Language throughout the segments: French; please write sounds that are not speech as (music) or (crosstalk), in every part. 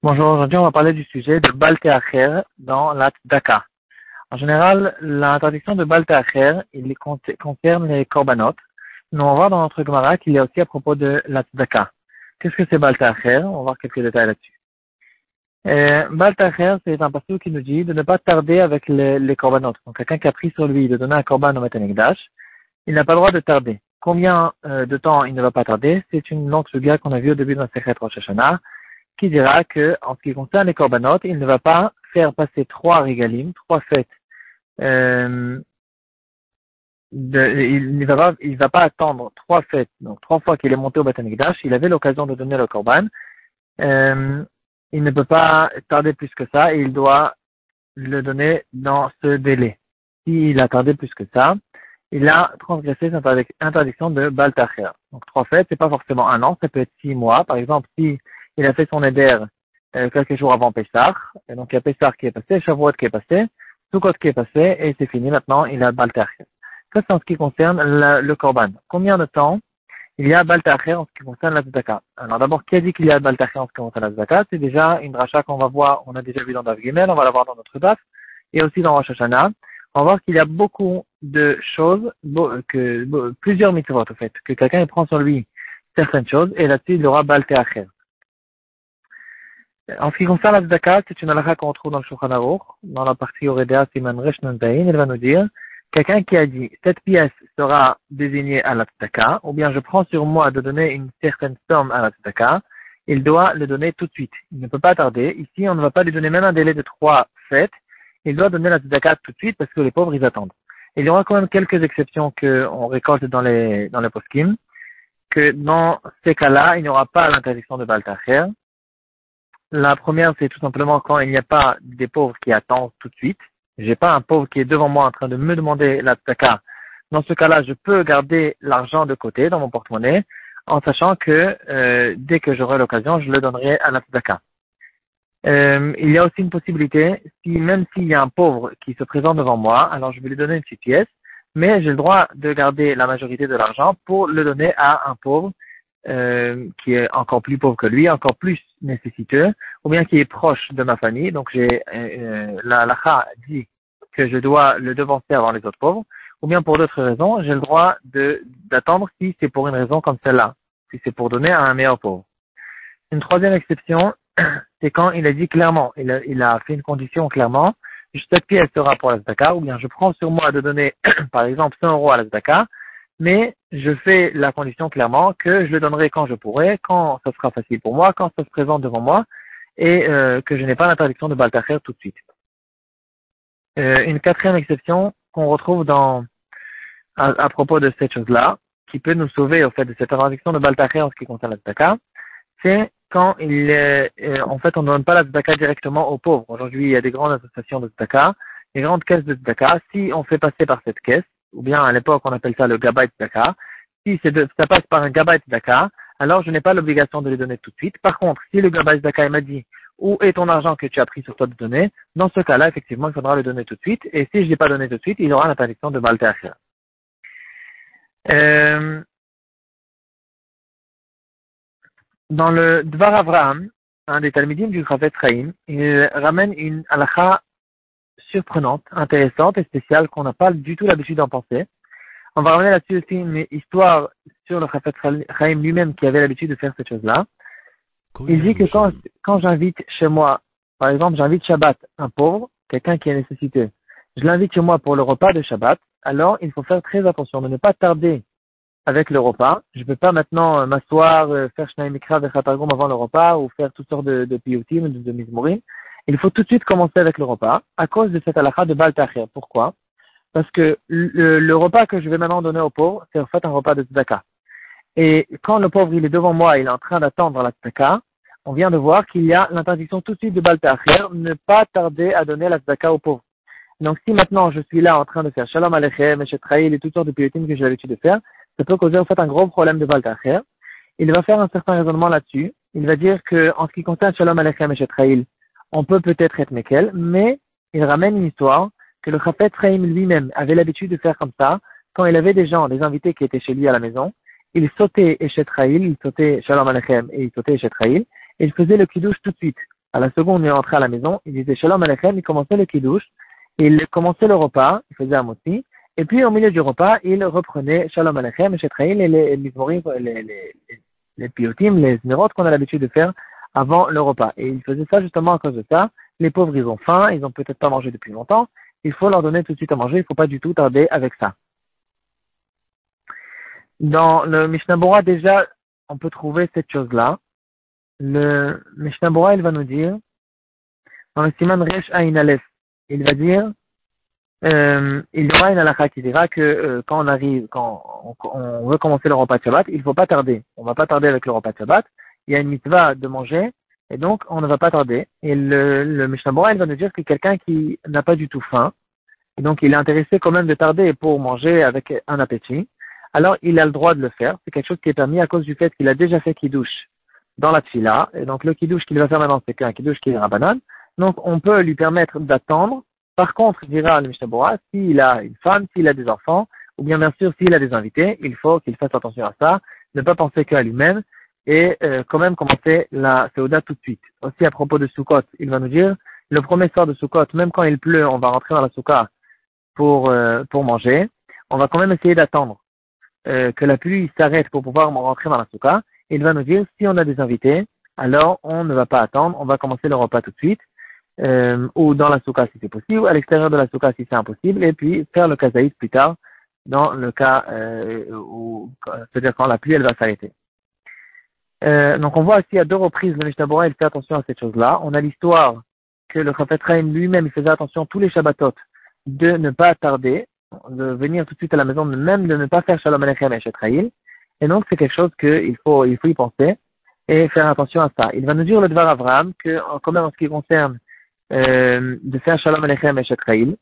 Bonjour, aujourd'hui on va parler du sujet de Balteacher dans la Tzedaka. En général, l'interdiction de Balteacher, il concerne les korbanot. Nous on va voir dans notre Gemara qu'il y a aussi à propos de la Tzedaka. Qu'est-ce que c'est Balteacher On va voir quelques détails là-dessus. Euh, c'est un passage qui nous dit de ne pas tarder avec les, les korbanot. Donc quelqu'un qui a pris sur lui de donner un korban au Metanekdash, il n'a pas le droit de tarder. Combien euh, de temps il ne va pas tarder? C'est une longue suga qu'on a vue au début de la Secret Rosh qui dira que, en ce qui concerne les korbanot, il ne va pas faire passer trois régalim, trois fêtes. Euh, de, il ne va pas, il va pas attendre trois fêtes, donc trois fois qu'il est monté au Batanigdash, il avait l'occasion de donner le korban. Euh, il ne peut pas tarder plus que ça et il doit le donner dans ce délai. S'il a tardé plus que ça, il a transgressé cette interdiction de Baltacher. Donc trois fêtes, c'est pas forcément un an, ça peut être six mois. Par exemple, si il a fait son éder euh, quelques jours avant Pessah, et donc il y a Pessah qui est passé, Shavuot qui est passé, Sukkot qui est passé, et c'est fini maintenant, il a Baltacher. Ça c'est en ce qui concerne le, Korban. Combien de temps il y a Baltacher en ce qui concerne la Zdaka Alors d'abord, qui a dit qu'il y a Baltacher en ce qui concerne la Zdaka C'est déjà une dracha qu'on va voir, on a déjà vu dans Daf Gimel, on va la voir dans notre Daf, et aussi dans Rosh Hashanah on va voir qu'il y a beaucoup de choses, que, plusieurs mitzvot, en fait, que quelqu'un prend sur lui certaines choses, et là-dessus, il aura balte acher. En ce qui concerne la tzedaka, c'est une halakha qu'on retrouve dans le Shulchan Aruch, dans la partie Oredea Siman Resh il va nous dire, quelqu'un qui a dit, cette pièce sera désignée à la tzedaka, ou bien je prends sur moi de donner une certaine somme à la tzedaka, il doit le donner tout de suite. Il ne peut pas tarder. Ici, on ne va pas lui donner même un délai de trois fêtes, il doit donner la tzedaka tout de suite parce que les pauvres, ils attendent. Il y aura quand même quelques exceptions qu'on récolte dans les, dans les que dans ces cas-là, il n'y aura pas l'interdiction de Baltacher. La première, c'est tout simplement quand il n'y a pas des pauvres qui attendent tout de suite. J'ai pas un pauvre qui est devant moi en train de me demander la. Dans ce cas-là, je peux garder l'argent de côté dans mon porte-monnaie en sachant que euh, dès que j'aurai l'occasion, je le donnerai à la. Euh, il y a aussi une possibilité, si même s'il y a un pauvre qui se présente devant moi, alors je vais lui donner une petite pièce, mais j'ai le droit de garder la majorité de l'argent pour le donner à un pauvre euh, qui est encore plus pauvre que lui, encore plus nécessiteux, ou bien qui est proche de ma famille. Donc j'ai euh, la lacha dit que je dois le devancer avant les autres pauvres, ou bien pour d'autres raisons, j'ai le droit de d'attendre si c'est pour une raison comme celle-là, si c'est pour donner à un meilleur pauvre. Une troisième exception, (coughs) c'est quand il a dit clairement, il a, fait une condition clairement, cette pièce sera pour la ou bien je prends sur moi de donner, (coughs) par exemple, 100 euros à la mais je fais la condition clairement que je le donnerai quand je pourrai, quand ça sera facile pour moi, quand ça se présente devant moi, et euh, que je n'ai pas l'interdiction de Baltacher tout de suite. Euh, une quatrième exception qu'on retrouve dans à, propos de cette chose-là, qui peut nous sauver au fait de cette interdiction de Baltacher en ce qui concerne la Zdaka, c'est quand il euh, en fait, on ne donne pas la tzedaka directement aux pauvres. Aujourd'hui, il y a des grandes associations de tzedaka, des grandes caisses de tzedaka. Si on fait passer par cette caisse, ou bien à l'époque, on appelle ça le gabay tzedaka, si ça passe par un gabay tzedaka, alors je n'ai pas l'obligation de les donner tout de suite. Par contre, si le gabay tzedaka m'a dit où est ton argent que tu as pris sur toi de donner, dans ce cas-là, effectivement, il faudra le donner tout de suite. Et si je ne l'ai pas donné tout de suite, il aura l'interdiction de malter. Euh, dans le Dvar Avraham, un des Talmidim du Chafet Chaim, il ramène une halakha surprenante, intéressante et spéciale qu'on n'a pas du tout l'habitude d'en penser. On va ramener là-dessus aussi une histoire sur le Chafet Chaim lui-même qui avait l'habitude de faire cette chose-là. Il dit que quand, quand j'invite chez moi, par exemple, j'invite Shabbat un pauvre, quelqu'un qui est nécessité, je l'invite chez moi pour le repas de Shabbat, alors il faut faire très attention de ne pas tarder avec le repas. Je ne peux pas maintenant euh, m'asseoir, euh, faire Shnai Mikra Vechatargum avant le repas ou faire toutes sortes de, de piyutim, de, de. Il faut tout de suite commencer avec le repas à cause de cette halakha de Baal Pourquoi? Parce que le, le, repas que je vais maintenant donner au pauvre, c'est en fait un repas de tzedaka. Et quand le pauvre il est devant moi, il est en train d'attendre la tzedaka, on vient de voir qu'il y a l'interdiction tout de suite de Baal ne pas tarder à donner la tzedaka au pauvre. Donc si maintenant je suis là en train de faire Shalom Alechem, et toutes sortes de piyutim que j'ai l'habitude de faire, ça peut causer en fait un gros problème de Baltacher. Il va faire un certain raisonnement là-dessus. Il va dire que en ce qui concerne Shalom Alechem et on peut peut-être être Mekel, mais il ramène une histoire que le Chafet Chaim lui-même avait l'habitude de faire comme ça quand il avait des gens, des invités qui étaient chez lui à la maison. il sautait Eshet il sautait Shalom Alechem et il sautait Eshet et il faisait le kiddush tout de suite. À la seconde, il rentrait à la maison, il disait Shalom Alechem, il commençait le kiddush, il commençait le repas, il faisait un moti, et puis au milieu du repas, il reprenait Shalom Alechem, Eshet et les, les, les, les, les piotim, les nérotes qu'on a l'habitude de faire avant le repas. Et il faisait ça justement à cause de ça. Les pauvres, ils ont faim, ils ont peut-être pas mangé depuis longtemps. Il faut leur donner tout de suite à manger, il ne faut pas du tout tarder avec ça. Dans le Mishnah Bora, déjà, on peut trouver cette chose-là. Le Mishnah Bora, il va nous dire, dans le Siman Resh Ain il va dire, euh, il y aura une halakha qui dira que euh, quand on arrive, quand on, veut commencer le repas de Shabbat, il ne faut pas tarder. On ne va pas tarder avec le repas de Shabbat. Il y a une mitzvah de manger, et donc on ne va pas tarder. Et le, le Mishnah Bora, il va nous dire que quelqu'un qui n'a pas du tout faim, et donc il est intéressé quand même de tarder pour manger avec un appétit, alors il a le droit de le faire. C'est quelque chose qui est permis à cause du fait qu'il a déjà fait kiddush dans la tfila, et donc le kiddush qu'il va faire maintenant, c'est un kiddush qui est rabanan. Donc on peut lui permettre d'attendre par contre, dira le Mishnah s'il a une femme, s'il a des enfants, ou bien bien sûr s'il a des invités, il faut qu'il fasse attention à ça, ne pas penser qu'à lui-même, et euh, quand même commencer la Seuda tout de suite. Aussi à propos de Sukkot, il va nous dire, le premier soir de Sukkot, même quand il pleut, on va rentrer dans la Sukkot pour, euh, pour manger, on va quand même essayer d'attendre euh, que la pluie s'arrête pour pouvoir rentrer dans la Sukkot. Il va nous dire, si on a des invités, alors on ne va pas attendre, on va commencer le repas tout de suite euh, ou dans la souka si c'est possible, à l'extérieur de la souka si c'est impossible, et puis faire le kazaïs plus tard, dans le cas euh, où, c'est-à-dire quand la pluie elle va s'arrêter. Euh, donc on voit ici à deux reprises le Mishnah il fait attention à cette chose-là. On a l'histoire que le Chafet lui-même il faisait attention tous les Shabbatot de ne pas tarder, de venir tout de suite à la maison, même de ne pas faire Shalom Alechem et Et donc c'est quelque chose qu'il faut, il faut y penser et faire attention à ça. Il va nous dire le Dvar Avram que, quand même en ce qui concerne euh, de faire Shalom Alechem et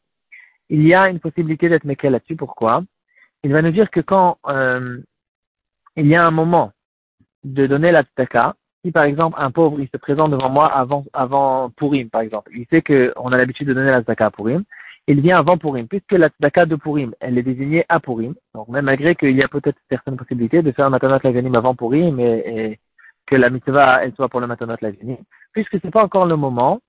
il y a une possibilité d'être Mekel là-dessus. Pourquoi? Il va nous dire que quand euh, il y a un moment de donner la tzedaka, si par exemple un pauvre il se présente devant moi avant avant Purim par exemple, il sait qu'on a l'habitude de donner la tzedaka à Purim, il vient avant Purim, puisque la tzedaka de Purim, elle est désignée à Purim, donc même malgré qu'il y a peut-être certaines possibilités de faire un matanat laganim avant Purim et, que la mitzvah elle soit pour le matanat laganim, puisque c'est pas encore le moment,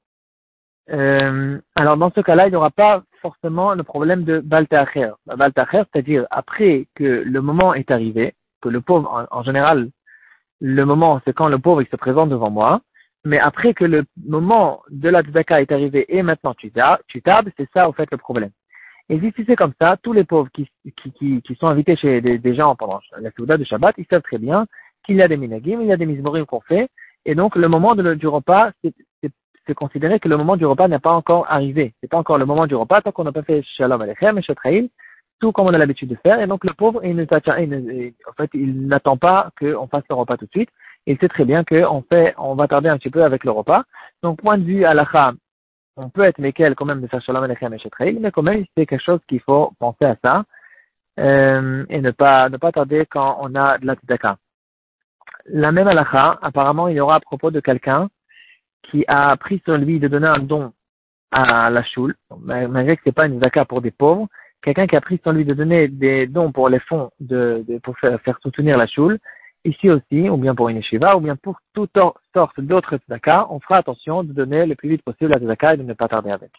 euh, alors dans ce cas-là, il n'y aura pas forcément le problème de Baltacher. Baltacher, c'est-à-dire après que le moment est arrivé, que le pauvre, en, général, le moment, c'est quand le pauvre il se présente devant moi, mais après que le moment de la tzedaka est arrivé et maintenant tu, tu tables, c'est ça au fait le problème. Et si c'est comme ça, tous les pauvres qui, qui, qui, sont invités chez des, gens pendant la Souda de Shabbat, ils savent très bien qu'il y a des minagim, il y a des mismorim qu'on fait, et donc le moment du repas, c'est c'est considéré que le moment du repas n'est pas encore arrivé. C'est pas encore le moment du repas tant qu'on n'a pas fait Shalom Alechem et Shatraïl, tout comme on a l'habitude de faire. Et donc le pauvre, il ne, il n'attend pas qu'on fasse le repas tout de suite. Il sait très bien qu'on fait, on va tarder un petit peu avec le repas. Donc point de vue halakha, on peut être méquel quand même de faire Shalom Alechem et Shatraïl, mais quand même c'est quelque chose qu'il faut penser à ça euh, et ne pas ne pas tarder quand on a de la tzedaka. La même halakha, apparemment, il y aura à propos de quelqu'un qui a pris sur lui de donner un don à la choule, malgré que ce n'est pas une zaka pour des pauvres, quelqu'un qui a pris sur lui de donner des dons pour les fonds de, pour faire, soutenir la choule, ici aussi, ou bien pour une yeshiva, ou bien pour toutes sortes d'autres zaka, on fera attention de donner le plus vite possible la zaka et de ne pas tarder avec.